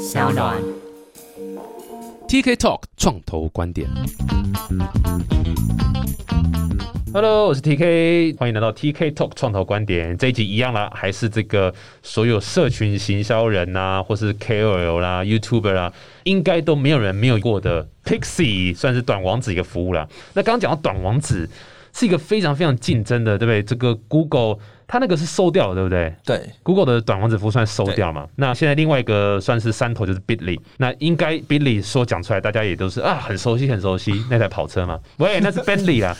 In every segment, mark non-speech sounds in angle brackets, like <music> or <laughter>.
小暖。TK Talk 创投观点。Hello，我是 TK，欢迎来到 TK Talk 创投观点。这一集一样啦，还是这个所有社群行销人呐、或是 KOL 啦、YouTuber 啦，应该都没有人没有过的 Pixie，算是短网址一个服务啦。那刚刚讲到短网址是一个非常非常竞争的，对不对？这个 Google 它那个是收掉了，对不对？对，Google 的短网址服务算收掉嘛？那现在另外一个算是山头就是 Bitly，那应该 Bitly 说讲出来，大家也都是啊很熟悉很熟悉那台跑车嘛。<laughs> 喂，那是 Bentley 啦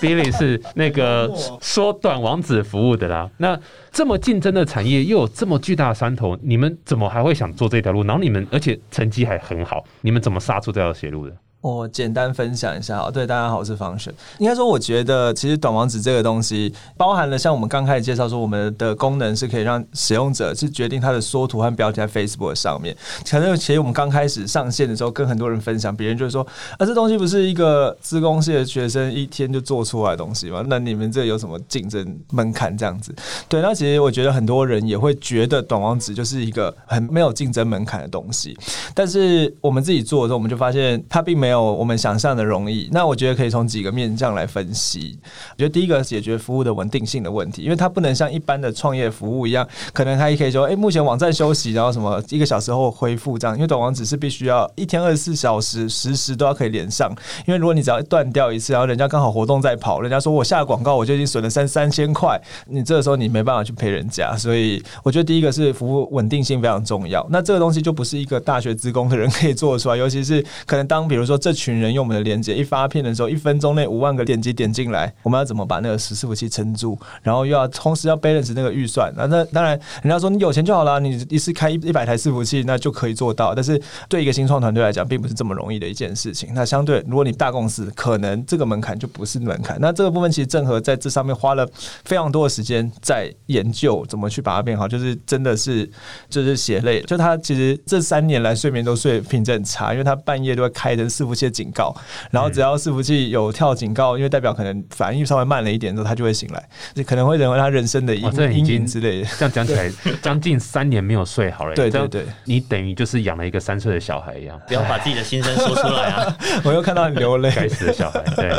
，Bitly 是那个 <laughs> 说短网址服务的啦。那这么竞争的产业，又有这么巨大的山头，你们怎么还会想做这条路？然后你们而且成绩还很好，你们怎么杀出这条血路的？我简单分享一下好，对大家好，我是方璇。应该说，我觉得其实短网址这个东西，包含了像我们刚开始介绍说，我们的功能是可以让使用者去决定它的缩图和标题在 Facebook 上面。可能其实我们刚开始上线的时候，跟很多人分享，别人就说啊，这东西不是一个资工系的学生一天就做出来的东西吗？那你们这有什么竞争门槛这样子？对，那其实我觉得很多人也会觉得短网址就是一个很没有竞争门槛的东西，但是我们自己做的时候，我们就发现它并没没有我们想象的容易。那我觉得可以从几个面向来分析。我觉得第一个解决服务的稳定性的问题，因为它不能像一般的创业服务一样，可能它也可以说，哎、目前网站休息，然后什么一个小时后恢复这样。因为短网址是必须要一天二十四小时时时都要可以连上，因为如果你只要断掉一次，然后人家刚好活动在跑，人家说我下广告我就已经损了三三千块，你这个时候你没办法去赔人家，所以我觉得第一个是服务稳定性非常重要。那这个东西就不是一个大学职工的人可以做出来，尤其是可能当比如说这群人用我们的连接一发片的时候，一分钟内五万个点击点进来，我们要怎么把那个伺服器撑住？然后又要同时要 balance 那个预算。那那当然，人家说你有钱就好了，你一次开一一百台伺服器那就可以做到。但是对一个新创团队来讲，并不是这么容易的一件事情。那相对，如果你大公司，可能这个门槛就不是门槛。那这个部分其实正和在这上面花了非常多的时间在研究怎么去把它变好，就是真的是就是血泪。就他其实这三年来睡眠都睡品质很差，因为他半夜都会开灯伺服器的警告，然后只要伺服器有跳警告，因为代表可能反应稍微慢了一点之后，他就会醒来，就可能会认为他人生的阴阴经影之类的。这样讲起来，将近三年没有睡好了。对对对，你等于就是养了一个三岁的小孩一样，不要把自己的心声说出来啊！<laughs> 我又看到你流泪。该死的小孩。对，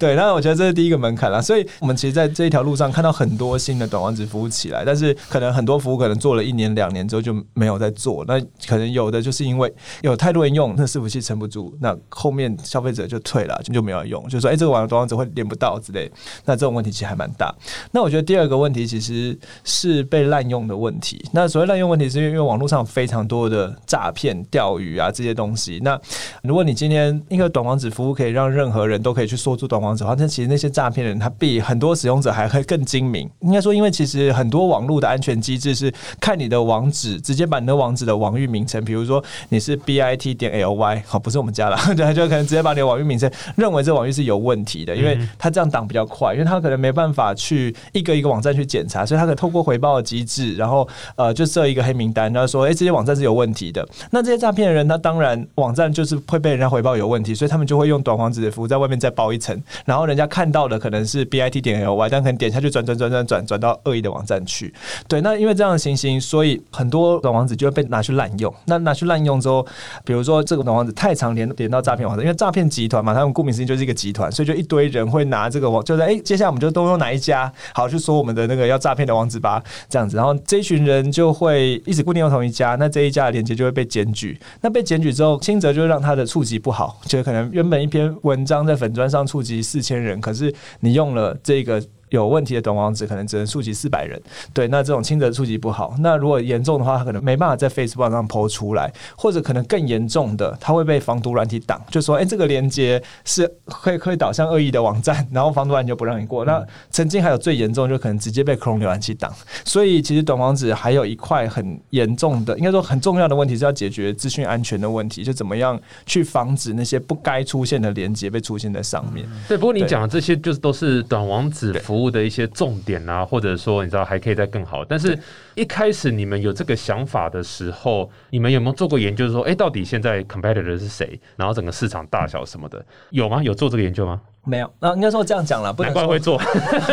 对，那我觉得这是第一个门槛啦。所以我们其实在这一条路上看到很多新的短网址服务起来，但是可能很多服务可能做了一年两年之后就没有在做。那可能有的就是因为有太多人用，那伺服器撑不住，那后面消费者就退了，就就没有用，就说哎、这个网短网址会连不到之类。那这种问题其实还蛮大。那我觉得第二个问题其实是被滥用的问题。那所谓滥用问题，是因为网络上非常多的诈骗、钓鱼啊这些东西。那如果你今天一个短网址服务可以让任何人都可以去说出短网址的话，那其实那些诈骗人他比很多使用者还会更精明。应该说，因为其实很多网络的安全机制是看你的网址，直接把你的网址的网域名称，比如说你是 bit 点 ly，好，不是我们家啦，<laughs> 对，就可能直接把你的网域名称认为这网域是有问题的，因为他这样挡比较快，因为他可能没办法去一个一个网站去检查，所以他可以透过回报的机制，然后呃就设一个黑名单，然后说，哎、这些网站是有问题的。那这些诈骗人，他当然网站就是会被人家回报有问题，所以他们就会用短网址的服务在外面再包一层，然后人家看到的可能是 bit 点 ly，但可能点下去转转转转转转到恶意的网站去。对，那因为这样的情形，所以很多短网址就会被拿去滥用。那拿去滥用之后，比如说这个短网址太常连连到诈骗网站，因为诈骗集团嘛，他们顾名思义就是一个集团，所以就一堆人会拿这个网，就是哎、接下来我们就都用哪一家，好去说我们的那个要诈骗的网址吧，这样子，然后这一群人就会一直固定用同一家，那这一家的链接就会被检举，那被检举之后，轻则就让他的触及不好，就可能原本一篇文章在粉砖上触及四千人，可是你用了这个。有问题的短网址可能只能触及四百人，对，那这种轻则触及不好，那如果严重的话，它可能没办法在 Facebook 上抛出来，或者可能更严重的，它会被防毒软体挡，就说，哎、这个链接是会会导向恶意的网站，然后防毒软体就不让你过。那曾经还有最严重，就可能直接被 Chrome 浏览器挡。所以其实短网址还有一块很严重的，应该说很重要的问题是要解决资讯安全的问题，就怎么样去防止那些不该出现的连接被出现在上面。对，不过你对讲的这些就是都是短网址服务的一些重点啊，或者说你知道还可以再更好。但是一开始你们有这个想法的时候，你们有没有做过研究说，哎，到底现在 competitor 是谁？然后整个市场大小什么的，有吗？有做这个研究吗？没有，那应该说这样讲了，不能会做。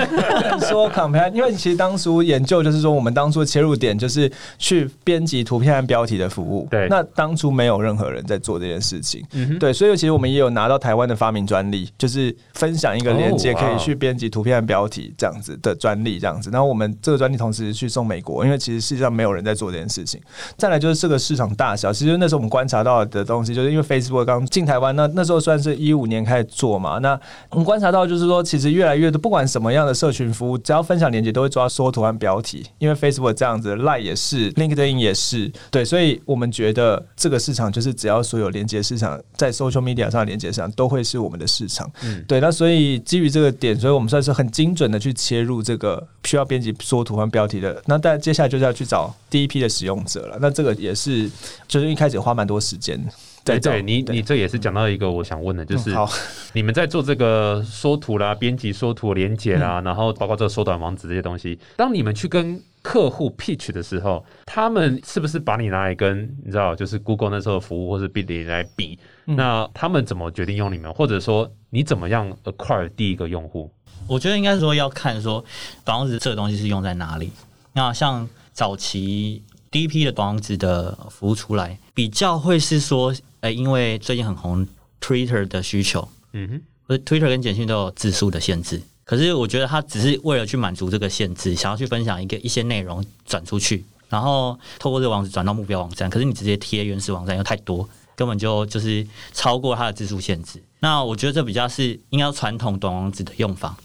<laughs> 说 compare，因为其实当初研究就是说，我们当初的切入点就是去编辑图片和标题的服务。对那当初没有任何人在做这件事情。嗯哼对，所以其实我们也有拿到台湾的发明专利，就是分享一个链接可以去编辑图片和标题这样子的专利，这样子。然后我们这个专利同时去送美国，因为其实世界上没有人在做这件事情。再来就是这个市场大小，其实那时候我们观察到的东西，就是因为 Facebook 刚进台湾，那那时候算是一五年开始做嘛，那我们观察到就是说，其实越来越多，不管什么样的社群服务，只要分享链接都会抓缩图和标题，因为 Facebook 这样子，Line 也是，LinkedIn 也是，对，所以我们觉得这个市场就是只要所有连接市场在 social media 上的连接上都会是我们的市场，嗯对，那所以基于这个点，所以我们算是很精准的去切入这个需要编辑缩图和标题的，那但接下来就是要去找第一批的使用者了，那这个也是就是一开始花蛮多时间。对对，你你这也是讲到一个我想问的，就是嗯好 <laughs> 你们在做这个缩图啦、编辑缩图连接啦，然后包括这个缩短网址这些东西，当你们去跟客户 pitch 的时候，他们是不是把你拿来跟你知道，就是 Google 那时候的服务或是 b i l 来比？那他们怎么决定用你们，或者说你怎么样 acquire 第一个用户？我觉得应该说要看说短网址这个东西是用在哪里。那像早期第一批的短网址的服务出来，比较会是说，哎、因为最近很红 Twitter 的需求，嗯哼，不是 Twitter 跟简讯都有字数的限制。可是我觉得他只是为了去满足这个限制，想要去分享一个一些内容转出去，然后透过这个网址转到目标网站。可是你直接贴原始网站又太多，根本就就是超过它的字数限制。那我觉得这比较是应该传统短网址的用法。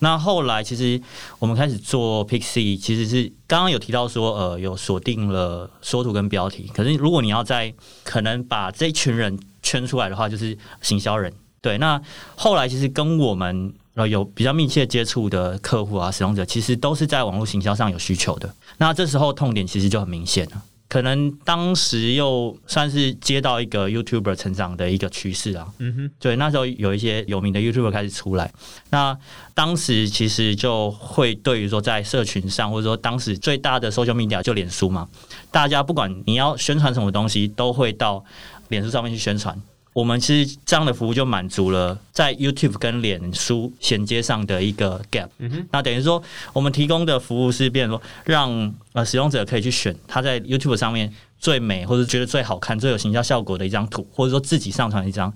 那后来其实我们开始做 Pixie，其实是刚刚有提到说，呃，有锁定了缩图跟标题。可是如果你要在可能把这一群人圈出来的话，就是行销人。对，那后来其实跟我们呃有比较密切接触的客户啊、使用者，其实都是在网络行销上有需求的。那这时候痛点其实就很明显了。可能当时又算是接到一个 YouTuber 成长的一个趋势啊，嗯哼，对，那时候有一些有名的 YouTuber 开始出来，那当时其实就会对于说在社群上，或者说当时最大的 social media 就脸书嘛，大家不管你要宣传什么东西，都会到脸书上面去宣传。我们其实这样的服务就满足了在 YouTube 跟脸书衔接上的一个 gap。那等于说，我们提供的服务是变成说，让呃使用者可以去选他在 YouTube 上面最美或者觉得最好看、最有形象效果的一张图，或者说自己上传一张。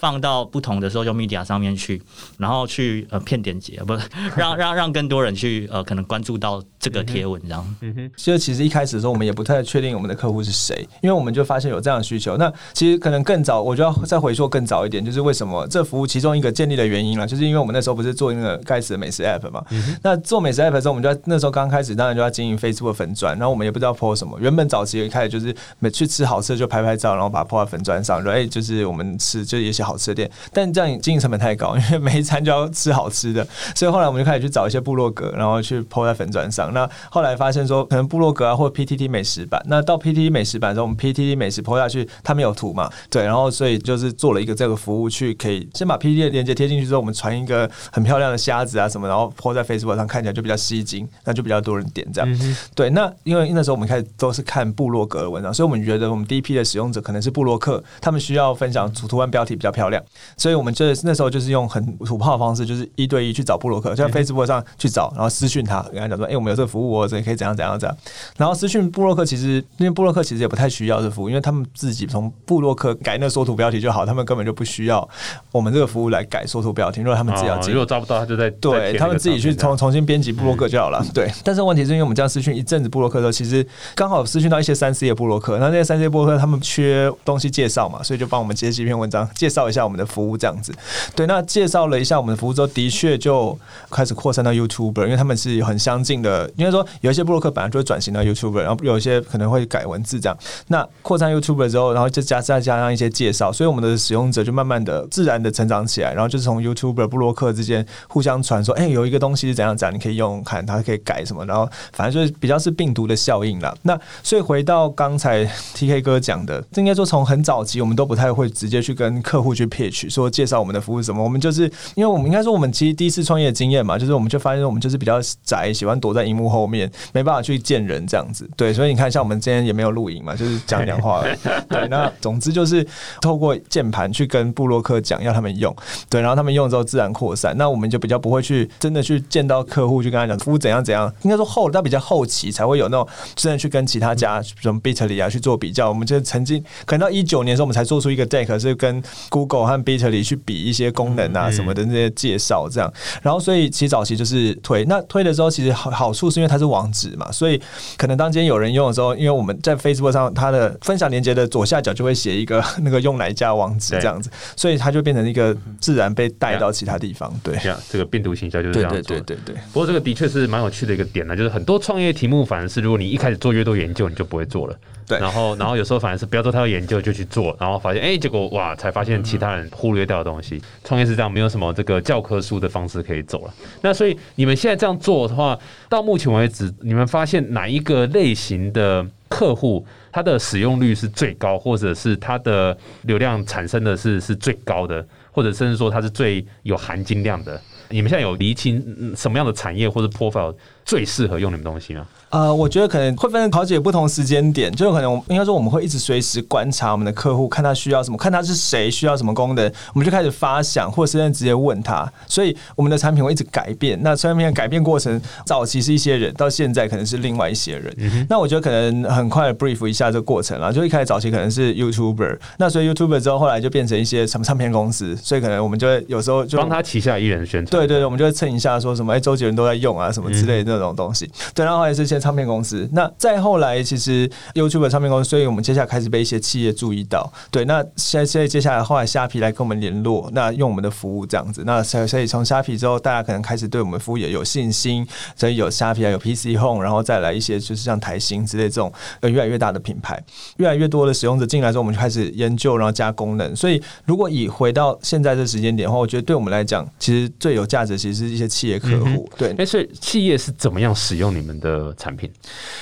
放到不同的 social media 上面去，然后去呃骗点击，不是 <laughs> 让让让更多人去呃可能关注到这个贴文这样。嗯哼，就其实一开始的时候，我们也不太确定我们的客户是谁，因为我们就发现有这样的需求。那其实可能更早，我就要再回溯更早一点，就是为什么这服务其中一个建立的原因了，就是因为我们那时候不是做那个盖茨的美食 app 嘛。那做美食 app 的时候，我们就要那时候刚开始，当然就要经营 Facebook 粉砖，然后我们也不知道 po 什么。原本早期一开始就是每去吃好吃的就拍拍照，然后把它 po 在粉砖上，说哎、就是我们吃就一些好吃的店，但这样经营成本太高，因为每一餐就要吃好吃的，<laughs> 所以后来我们就开始去找一些部落格，然后去 po 在粉砖上。那后来发现说，可能部落格啊，或 PTT 美食版，那到 PTT 美食版的时候，我们 PTT 美食 po 下去，他们有图嘛，对，然后所以就是做了一个这个服务，去可以先把 PTT 的链接贴进去之后，我们传一个很漂亮的虾子啊什么，然后 po 在 Facebook 上，看起来就比较吸睛，那就比较多人点这样。对，那因为那时候我们开始都是看部落格的文章，所以我们觉得我们第一批的使用者可能是部落客，他们需要分享主图案标题比较漂亮，所以我们就那时候就是用很土炮的方式，就是一对一去找布洛克，就在 Facebook 上去找，然后私讯他，跟他讲说，哎、我们有这个服务哦，这可以怎样怎样怎样。然后私讯布洛克，其实因为布洛克其实也不太需要这服务，因为他们自己从布洛克改那缩图标题就好，他们根本就不需要。我们这个服务来改缩图标题，如果他们自己要如果抓不到，他就在对他们自己去重重新编辑布洛克就好了。对，但是问题是因为我们这样私讯一阵子布洛克的时候，其实刚好私讯到一些三 C 的布洛克，那那些三 C 布洛克他们缺东西介绍嘛，所以就帮我们接几篇文章，介绍一下我们的服务这样子。对，那介绍了一下我们的服务之后，的确就开始扩散到 YouTuber，因为他们是很相近的。应该说有一些布洛克本来就会转型到 YouTuber，然后有一些可能会改文字这样。那扩散 YouTuber 之后，然后就加再加上一些介绍，所以我们的使用者就慢慢的自然的成长起来，然后就是从 YouTuber 布洛克之间互相传说，哎、有一个东西是怎样怎样，你可以用用看，它可以改什么，然后反正就是比较是病毒的效应啦。那所以回到刚才 TK 哥讲的，这应该说从很早期我们都不太会直接去跟客户去 pitch，说介绍我们的服务什么。我们就是因为我们应该说我们其实第一次创业的经验嘛，就是我们就发现我们就是比较宅，喜欢躲在荧幕后面，没办法去见人这样子。对，所以你看，像我们今天也没有录影嘛，就是讲讲话。对，那总之就是透过键盘去跟布洛克讲，要他们用。对，然后他们用之后自然扩散。那我们就比较不会去真的去见到客户，去跟他讲服务怎样怎样。应该说后，到比较后期才会有那种真的去跟其他家什么 Bitly 啊去做比较。我们就曾经可能到一九年的时候，我们才做出一个 deck 是跟 Google 和 Bitly 去比一些功能啊什么的那些介绍这样。然后所以其实早期就是推，那推的时候其实好好处是因为它是网址嘛，所以可能当今天有人用的时候，因为我们在 Facebook 上它的分享链接的左下角就会写一个那个用哪一家网址这样子，所以它就变成一个自然被带到其他地方。对，这样这个病毒行销就是这样做的。对对对对。不过这个的确是蛮有趣的一个点呢，就是很多创业题目反而是如果你一开始做越多研究，你就不会做了。对然后然后有时候反而是不要做太多研究就去做，然后发现哎、结果哇，才发现其他人忽略掉的东西。创业是这样，没有什么这个教科书的方式可以走了。那所以你们现在这样做的话，到目前为止，你们发现哪一个类型的客户？它的使用率是最高，或者是它的流量产生的是是最高的，或者甚至说它是最有含金量的。你们现在有厘清什么样的产业或者 profile 最适合用你们东西吗？呃，我觉得可能会分好几个不同时间点，就可能应该说我们会一直随时观察我们的客户，看他需要什么，看他是谁需要什么功能，我们就开始发想，或者是直接问他。所以我们的产品会一直改变。那产品的改变过程，早期是一些人，到现在可能是另外一些人。<laughs> 那我觉得可能很快的 brief 一下这个过程啦。就一开始早期可能是 YouTuber，那所以 YouTuber 之后，后来就变成一些什么唱片公司，所以可能我们就会有时候就帮他旗下艺人宣传。对对对，我们就会蹭一下，说什么哎、周杰伦都在用啊，什么之类的那种东西。对，然后后来是一些唱片公司。那再后来，其实 YouTube 的唱片公司，所以我们接下来开始被一些企业注意到。对，那现在现在接下来后来虾皮来跟我们联络，那用我们的服务这样子。那所以所以从虾皮之后，大家可能开始对我们服务也有信心，所以有虾皮啊，有 PC Home，然后再来一些就是像台新之类这种呃越来越大的品牌，越来越多的使用者进来之后，我们就开始研究，然后加功能。所以如果以回到现在这时间点的话，我觉得对我们来讲，其实最有价值其实是一些企业客户。对，哎，所以企业是怎么样使用你们的产品？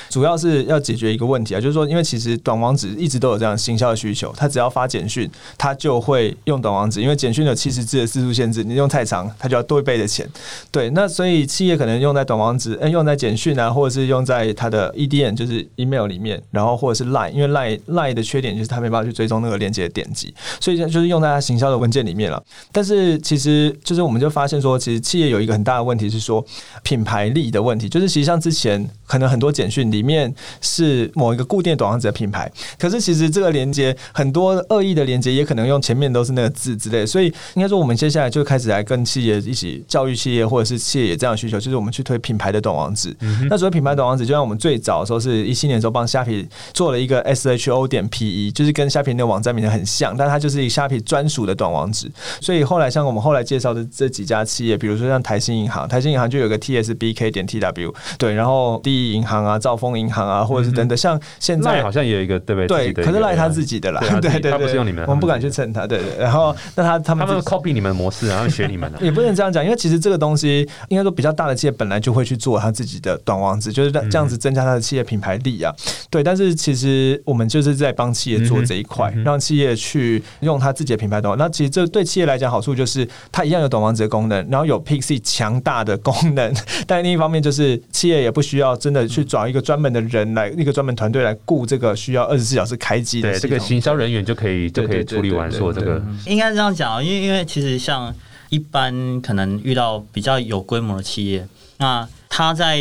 主要是要解决一个问题啊，就是说，因为其实短网址一直都有这样行销的需求，它只要发简讯，它就会用短网址，因为简讯有七十字的字数限制，你用太长，它就要多一倍的钱。对，那所以企业可能用在短网址，嗯，用在简讯啊，或者是用在它的 EDN，就是 email 里面，然后或者是 Line，因为 Line Line 的缺点就是它没办法去追踪那个链接的点击，所以就是用在它行销的文件里面了。但是其实就是我们就发现说，其实企业有一个很大的问题是说品牌力的问题，就是其实像之前可能很多简讯里面是某一个固定的短网址的品牌，可是其实这个连接很多恶意的连接也可能用前面都是那个字之类，所以应该说我们接下来就开始来跟企业一起教育企业，或者是企业也这样的需求，就是我们去推品牌的短网址。那所谓品牌短网址，就像我们最早的时候是一七年的时候帮虾皮做了一个 SHO 点 PE，就是跟虾皮那个网站名称很像，但它就是一个虾皮专属的短网址。所以后来像我们后来介绍的这几家企业，比如说像台新银行，台新银行就有个 TSBK 点 TW，对，然后第一银行啊、兆丰银行啊，或者是等等，像现在好像也有一个对不对？对，可是赖他自己的啦对对对他不是，用你们我们不敢去蹭他，对对。然后那他他们他们 copy 你们的模式，然后学你们的。<laughs> 也不能这样讲，因为其实这个东西应该说比较大的企业本来就会去做他自己的短网址，就是这样子增加他的企业品牌力啊。对，但是其实我们就是在帮企业做这一块，让企业去用他自己的品牌短网。那其实这对企业来讲好处就是它一样有短网址的功能，然后有 Pixie 强大的功能，<laughs> 但另一方面就是企业也不需要真的去找一个专门的人来一个专门团队来雇这个需要二十四小时开机的对，这个行销人员就可以就可以处理完说这个应该这样讲啊，因为因为其实像一般可能遇到比较有规模的企业，那他在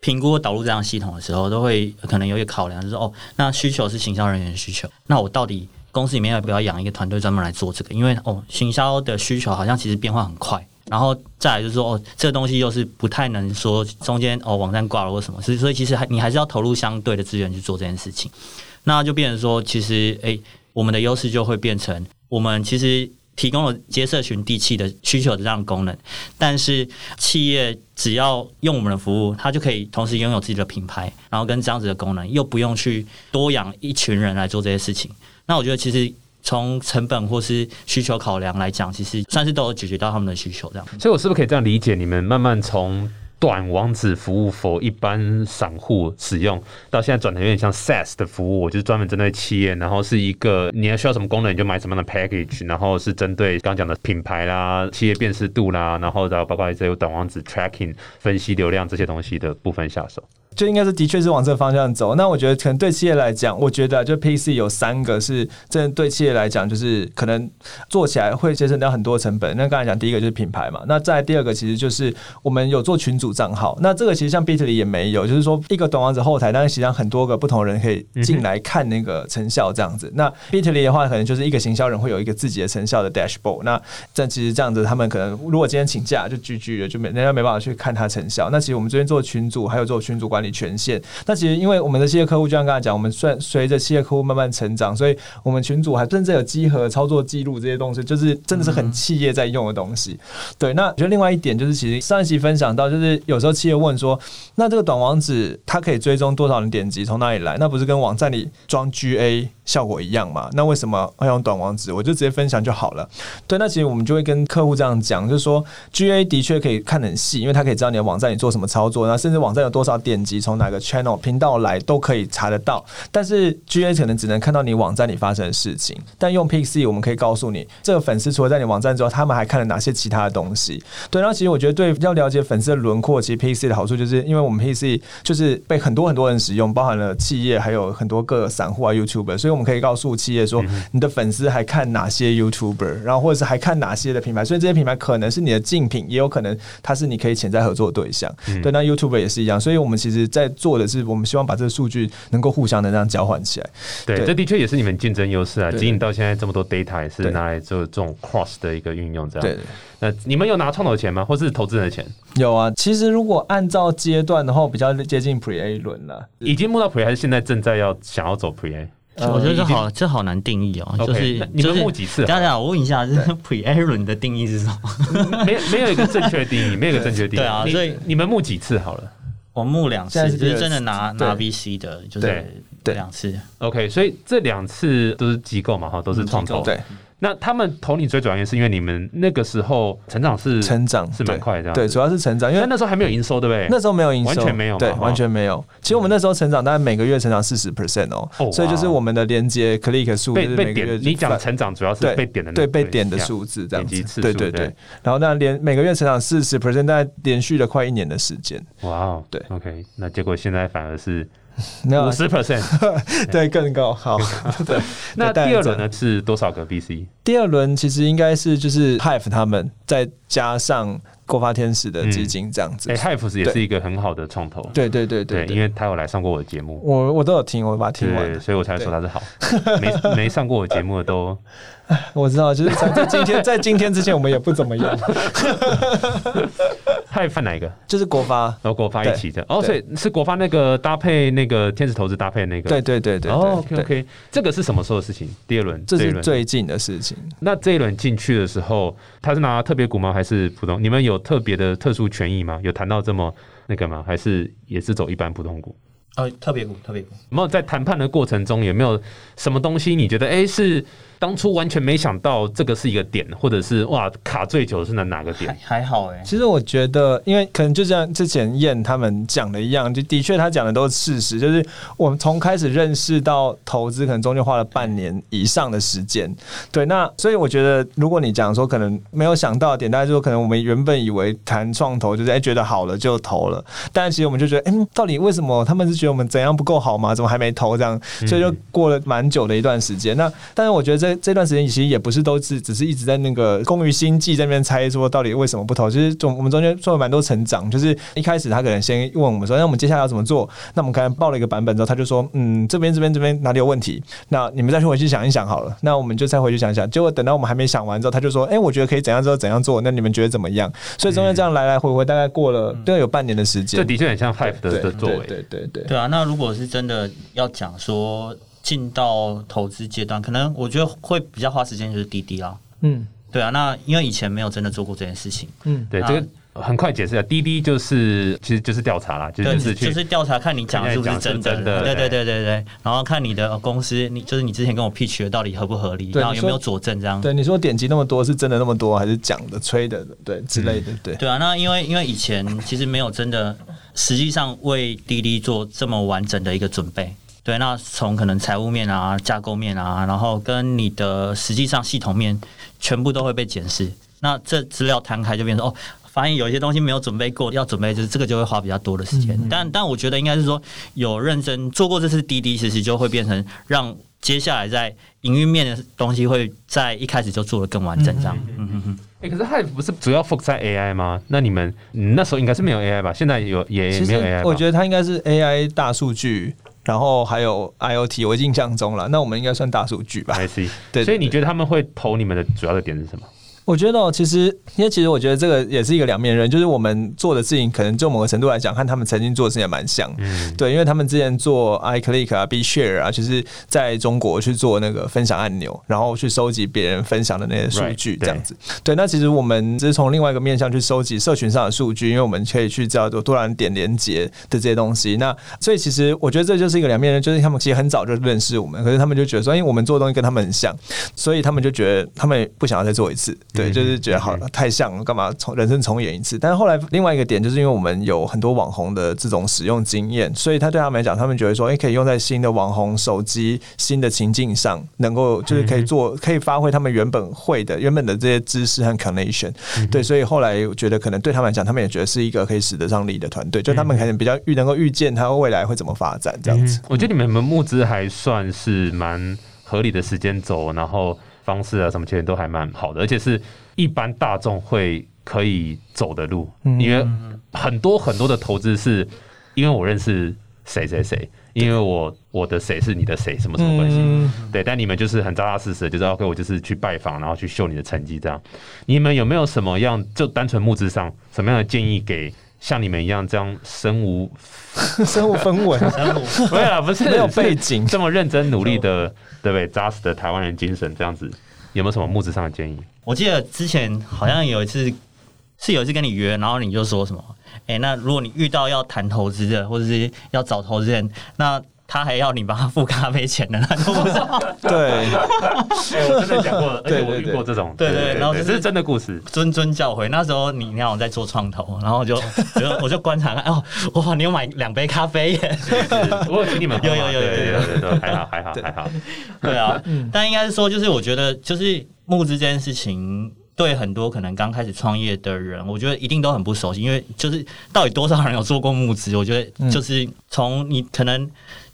评估导入这样系统的时候，都会可能有一个考量，就是哦，那需求是行销人员的需求，那我到底公司里面要不要养一个团队专门来做这个？因为哦，行销的需求好像其实变化很快。然后再来就是说，哦，这个东西又是不太能说中间哦网站挂了或什么，所以所以其实还你还是要投入相对的资源去做这件事情。那就变成说，其实诶，我们的优势就会变成，我们其实提供了接社群地气的需求的这样的功能，但是企业只要用我们的服务，它就可以同时拥有自己的品牌，然后跟这样子的功能，又不用去多养一群人来做这些事情。那我觉得其实。从成本或是需求考量来讲，其实算是都有解决到他们的需求，这样。所以我是不是可以这样理解？你们慢慢从短网址服务 for 一般散户使用，到现在转的有点像 SaaS 的服务，就是专门针对企业，然后是一个你要需要什么功能你就买什么样的 package，然后是针对刚刚讲的品牌啦、企业辨识度啦，然后然后包括这有短网址 tracking、分析流量这些东西的部分下手。就应该是的确是往这个方向走。那我觉得可能对企业来讲，我觉得就 PC 有三个是真的对企业来讲，就是可能做起来会节省掉很多成本。那刚才讲第一个就是品牌嘛，那再第二个其实就是我们有做群主账号。那这个其实像 Bitly 也没有，就是说一个短网址后台，但是实际上很多个不同人可以进来看那个成效这样子。那 Bitly 的话，可能就是一个行销人会有一个自己的成效的 dashboard。那这其实这样子，他们可能如果今天请假就 GG 了，就没人家没办法去看他成效。那其实我们这边做群主，还有做群主管管理权限。那其实因为我们的企业客户，就像刚才讲，我们算随着企业客户慢慢成长，所以我们群组还真正有集合操作记录这些东西，就是真的是很企业在用的东西。对，那我觉得另外一点就是，其实上一期分享到，就是有时候企业问说，那这个短网址它可以追踪多少人点击，从哪里来？那不是跟网站里装 GA 效果一样嘛？那为什么要用短网址？我就直接分享就好了。对，那其实我们就会跟客户这样讲，就是说 GA 的确可以看很细，因为它可以知道你的网站里做什么操作，那甚至网站有多少点击，从哪个 channel 频道来都可以查得到。但是 GA 可能只能看到你网站里发生的事情，但用 PC 我们可以告诉你，这个粉丝除了在你网站之后，他们还看了哪些其他的东西。对，然后其实我觉得对要了解粉丝的轮廓，其实 PC 的好处就是因为我们 PC 就是被很多很多人使用，包含了企业还有很多个散户啊 YouTuber，所以可以告诉企业说，你的粉丝还看哪些 YouTuber，然后或者是还看哪些的品牌，所以这些品牌可能是你的竞品，也有可能它是你可以潜在合作的对象。对，那 YouTuber 也是一样，所以我们其实在做的是，我们希望把这个数据能够互相的这样交换起来。对，对这的确也是你们竞争优势啊！对经营到现在这么多 data 也是拿来做这种 cross 的一个运用，这样。对，那你们有拿创投钱吗？或是投资人的钱？有啊。其实如果按照阶段的话，比较接近 Pre A 轮了。已经募到 pre 还是现在正在要想要走 pre A？呃我觉得这好，这好难定义哦，就是你们就是募几次啊等下等下，我问一下，这是 pre Aaron 的定义是什么？没没有一个正确定义，没有一个正确定义。对啊所以你们募几次好了我募两次就是真的拿拿 VC 的，就是对两次。？OK，所以这两次都是机构嘛，哈，都是创投。对，那他们投你最主要原因是因为你们那个时候成长是成长是蛮快的对，主要是成长，因为那时候还没有营收，对不对？那时候没有营收，完全没有对，完全没有。其实我们那时候成长大概每个月成长四十 percent 哦哦，所以就是我们的连接 click 数被被就是每个月点，你讲的成长主要是对被点的那对被点的数字这样子对对对。然后那连每个月成长四十 percent，大概连续了快一年的时间。哇哦，对，OK，那结果现在反而是没有啊五十 percent。<laughs> 对更高好。<laughs> 对，那第二轮？呢是多少个 BC？第二轮其实应该是就是 Hive 他们再加上国发天使的基金这样子哎。，Hive 也是一个很好的创投，对对对对，对，因为他有来上过我的节目，我我都有听，我把它听完。所以我才说他是好。<laughs> 没没上过我节目的都 <laughs> 我知道，就是在在今天在今天之前，我们也不怎么样，<laughs> Hive 哪一个？就是国发。然后国发一起的，哦，对所以是国发那个搭配那个天使投资搭配那个，对对对对哦，OK，OK，这个是什么时候的事情？第二轮，这是。最近的事情。那这一轮进去的时候，他是拿特别股吗？还是普通？你们有特别的特殊权益吗？有谈到这么那个吗？还是也是走一般普通股？呃，特别股，特别股。有没有在谈判的过程中，有没有什么东西你觉得，哎、是当初完全没想到这个是一个点，或者是哇卡最久的是哪哪个点？还好哎，其实我觉得，因为可能就像之前燕他们讲的一样，就的确他讲的都是事实，就是我们从开始认识到投资，可能中间花了半年以上的时间。对，那所以我觉得，如果你讲说可能没有想到的点，大家就说可能我们原本以为谈创投就是哎、觉得好了就投了，但其实我们就觉得，哎，到底为什么他们是觉得我们怎样不够好吗？怎么还没投这样？所以就过了蛮久的一段时间。那但是我觉得这这段时间其实也不是都是只是一直在那个工于心计在那边猜说到底为什么不投，其实中我们中间做了蛮多成长。就是一开始他可能先问我们说，那我们接下来要怎么做？那我们可能报了一个版本之后，他就说，嗯，这边这边这边哪里有问题？那你们再去回去想一想好了。那我们就再回去想一想。结果等到我们还没想完之后，他就说，哎、我觉得可以怎样之后怎样做？那你们觉得怎么样？所以中间这样来来回回大概过了都有半年的时间这。的确很像 Hive 的的作为。对对对对。对啊，那如果是真的要讲说进到投资阶段，可能我觉得会比较花时间就是滴滴啦。嗯。对啊，那因为以前没有真的做过这件事情，嗯。对，那这个很快解释一下，滴滴就是其实就是调查啦，就是就是调查看你讲的是不是真的，对对对对对对，然后看你的公司，你就是你之前跟我 pitch 的到底合不合理，然后有没有佐证这样。对，你说点击那么多是真的那么多，还是讲的、吹的，对之类的？对，对啊，那因为因为以前其实没有真的实际上为滴滴做这么完整的一个准备。对，那从可能财务面啊、架构面啊，然后跟你的实际上系统面，全部都会被检视。那这资料摊开就变成哦，发现有一些东西没有准备过，要准备就是这个就会花比较多的时间。但但我觉得应该是说有认真做过这次滴滴，其实就会变成让接下来在营运面的东西会在一开始就做的更完整，这样。嗯嗯嗯。哎、可是 Hive 不是主要 focus 在 AI 吗？那你们你那时候应该是没有 AI 吧？现在有也其没有 AI 吧？实我觉得它应该是 AI 大数据，然后还有 IoT，我印象中了，那我们应该算大数据吧？I see。对，所以你觉得他们会投你们的主要的点是什么？我觉得哦，其实因为其实我觉得这个也是一个两面人，就是我们做的事情，可能就某个程度来讲，和他们曾经做的事情也蛮像。嗯，对，因为他们之前做 iClick 啊、B Share 啊，就是在中国去做那个分享按钮，然后去收集别人分享的那些数据这样子。对，那其实我们只是从另外一个面向去收集社群上的数据，因为我们可以去叫做多少人点连接的这些东西。那所以其实我觉得这就是一个两面人，就是他们其实很早就认识我们，可是他们就觉得说，因为我们做的东西跟他们很像，所以他们就觉得他们不想要再做一次。对，嗯就是觉得好嗯太像了，干嘛重人生重演一次？但是后来另外一个点，就是因为我们有很多网红的这种使用经验，所以他对他们来讲，他们觉得说，哎、可以用在新的网红手机、新的情境上，能够就是可以做，可以发挥他们原本会的、原本的这些知识和 connection。对，所以后来我觉得可能对他们来讲，他们也觉得是一个可以使得上力的团队，就他们可能比较预能够预见他未来会怎么发展这样子。嗯我觉得你们募资还算是蛮合理的时间走，然后方式啊什么其实都还蛮好的，而且是一般大众会可以走的路，嗯因为很多很多的投资是因为我认识谁谁谁，因为我我的谁是你的谁，什么什么关系。嗯对，但你们就是很扎扎实实的，就是 OK，我就是去拜访，然后去秀你的成绩，这样。你们有没有什么样就单纯募资上什么样的建议给像你们一样这样身无 <laughs> 身无分文没有啦，不是没有背景，这么认真努力的，对不对？扎实的台湾人精神，这样子有没有什么物质上的建议？我记得之前好像有一次是有一次跟你约，然后你就说什么？哎、那如果你遇到要谈投资的，或者是要找投资人，那他还要你帮他付咖啡钱的，<laughs> 那就不知道 <laughs> 对。哎，我真的讲过，而且我对对对遇过这种，对对然后就是这是真的故事。谆谆教诲。那时候你你好像在做创投，然后我就我 <laughs> 就我就观察看，哦，哇，你有买两杯咖啡耶？我有请你们有有有有有对对对，还好还好对还好。对啊，但应该是说，就是我觉得，就是募资这件事情。对很多可能刚开始创业的人，我觉得一定都很不熟悉，因为就是到底多少人有做过募资，我觉得就是从你可能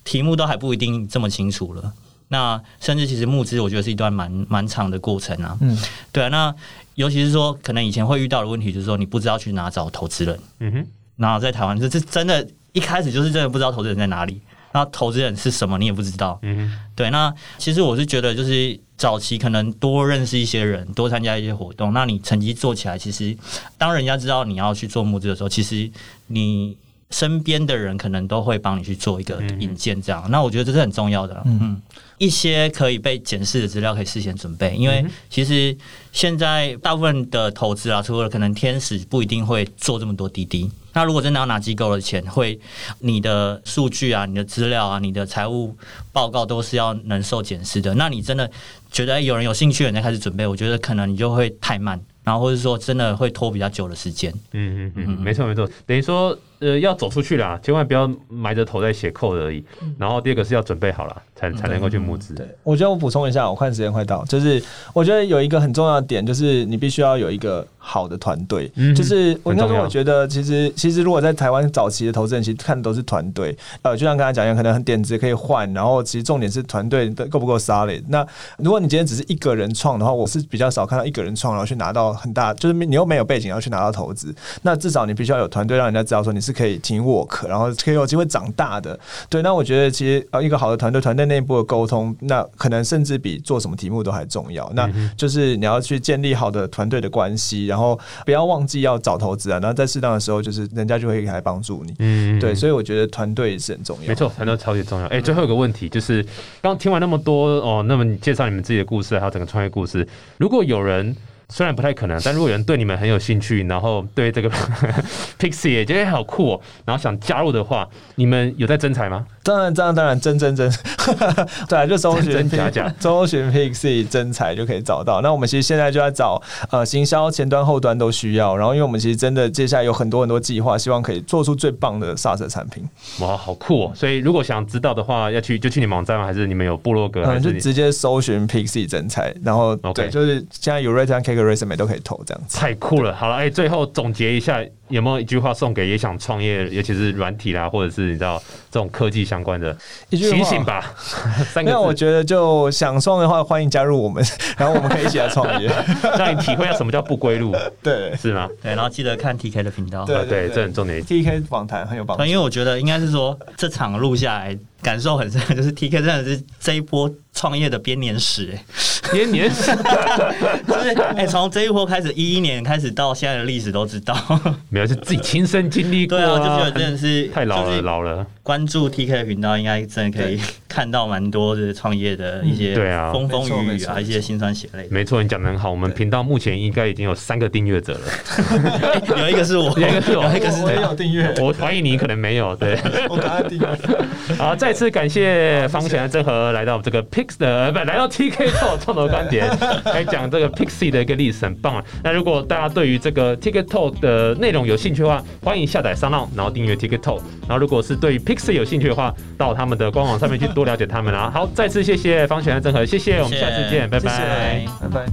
题目都还不一定这么清楚了。那甚至其实募资，我觉得是一段蛮蛮长的过程啊。嗯，对啊，那尤其是说，可能以前会遇到的问题，就是说你不知道去哪找投资人。嗯哼，然后在台湾，这是真的，一开始就是真的不知道投资人在哪里，那投资人是什么，你也不知道。嗯哼，对，那其实我是觉得，就是早期可能多认识一些人，多参加一些活动，那你成绩做起来，其实当人家知道你要去做募资的时候，其实你身边的人可能都会帮你去做一个引荐，这样。那我觉得这是很重要的。嗯，一些可以被检视的资料可以事先准备，因为其实现在大部分的投资啊，除了可能天使不一定会做这么多滴滴。那如果真的要拿机构的钱，会你的数据啊、你的资料啊、你的财务报告都是要能受检视的。那你真的觉得、哎有人有兴趣，人家开始准备，我觉得可能你就会太慢，然后或者说真的会拖比较久的时间。嗯嗯嗯，没错没错，等于说呃要走出去啦，千万不要埋着头在写 code 而已。然后第二个是要准备好了，才才能够去募资。对，我觉得我补充一下，我看时间快到，就是我觉得有一个很重要的点，就是你必须要有一个好的团队。嗯就是我应该说，很重要我觉得其实其实如果在台湾早期的投资人，其实看的都是团队。呃，就像刚才讲一样，可能很点子可以换，然后其实重点是团队的够不够 solid。那如果你今天只是一个人创的话，我是比较少看到一个人创然后去拿到很大，就是你又没有背景要去拿到投资，那至少你必须要有团队，让人家知道说你是可以 team work，然后可以有机会长大的。对，那我觉得其实呃一个好的团队，团队内部的沟通，那可能甚至比做什么题目都还重要。那就是你要去建立好的团队的关系，然后不要忘记要找投资啊，然后在适当的时候，就是人家就会来帮助你。嗯，对，所以我觉得团队是很重要。没错，团队超级重要。哎、最后有个问题就是，刚听完那么多哦，那么你介绍你们自己的故事，还有整个创业故事，如果有人虽然不太可能，但如果有人对你们很有兴趣，然后对这个 <laughs> Pixie 也觉得好酷哦，然后想加入的话，你们有在征才吗？当然，当然，当然，真真真，<laughs> 对啊，就搜寻真真假假 <laughs> 搜寻 Pixie 真才就可以找到。那我们其实现在就在找呃行销前端后端都需要，然后因为我们其实真的接下来有很多很多计划，希望可以做出最棒的 SaaS 产品。哇，好酷哦！所以如果想知道的话，要去就去你们网站吗？还是你们有部落格？还嗯，就直接搜寻 Pixie 真才，然后 OK 对，就是现在有 Rate and Cake Resume 都可以投这样子。太酷了！好了，哎、最后总结一下，有没有一句话送给也想创业，尤其是软体啦，或者是你知道这种科技相关的，一句话醒醒吧！<laughs> 三没有，我觉得就想创的话，欢迎加入我们，<laughs> 然后我们可以一起来创业。<laughs> 让你体会一下什么叫不归路，对是吗？对，然后记得看 TK 的频道。对，对，这很重点。，TK 访谈很有帮助，。因为我觉得应该是说这场录下来感受很深，就是 TK 真的是这一波创业的编年史，编年史 <laughs> 就是哎从这一波开始，一一年开始到现在的历史都知道。<laughs> 没有是自己亲身经历过对啊，就觉得真的是太老了，老了。关注 TK 的频道，应该真的可以看到蛮多的创业的一些嗯对啊风风雨雨啊，一些辛酸血泪。没错，你讲的很好。我们频道目前应该已经有三个订阅者了，<laughs> <laughs> 有一个是我，有一个是我有一个是我也有订阅，我怀疑你可能没有。对，我赶快订阅。<laughs> 好，再次感谢方显和郑和来到这个 Pix 的，呃不，来到 TK Talk 创投观点，来讲这个 Pixie 的一个历史，很棒啊。那如果大家对于这个 TK Talk 的内容有兴趣的话，欢迎下载商浪，然后订阅 TK Talk。然后如果是对于 Pixie 有兴趣的话，到他们的官网上面去多了解他们啊，好，再次谢谢方璇和郑和，谢谢，我们下次见，拜拜，拜拜。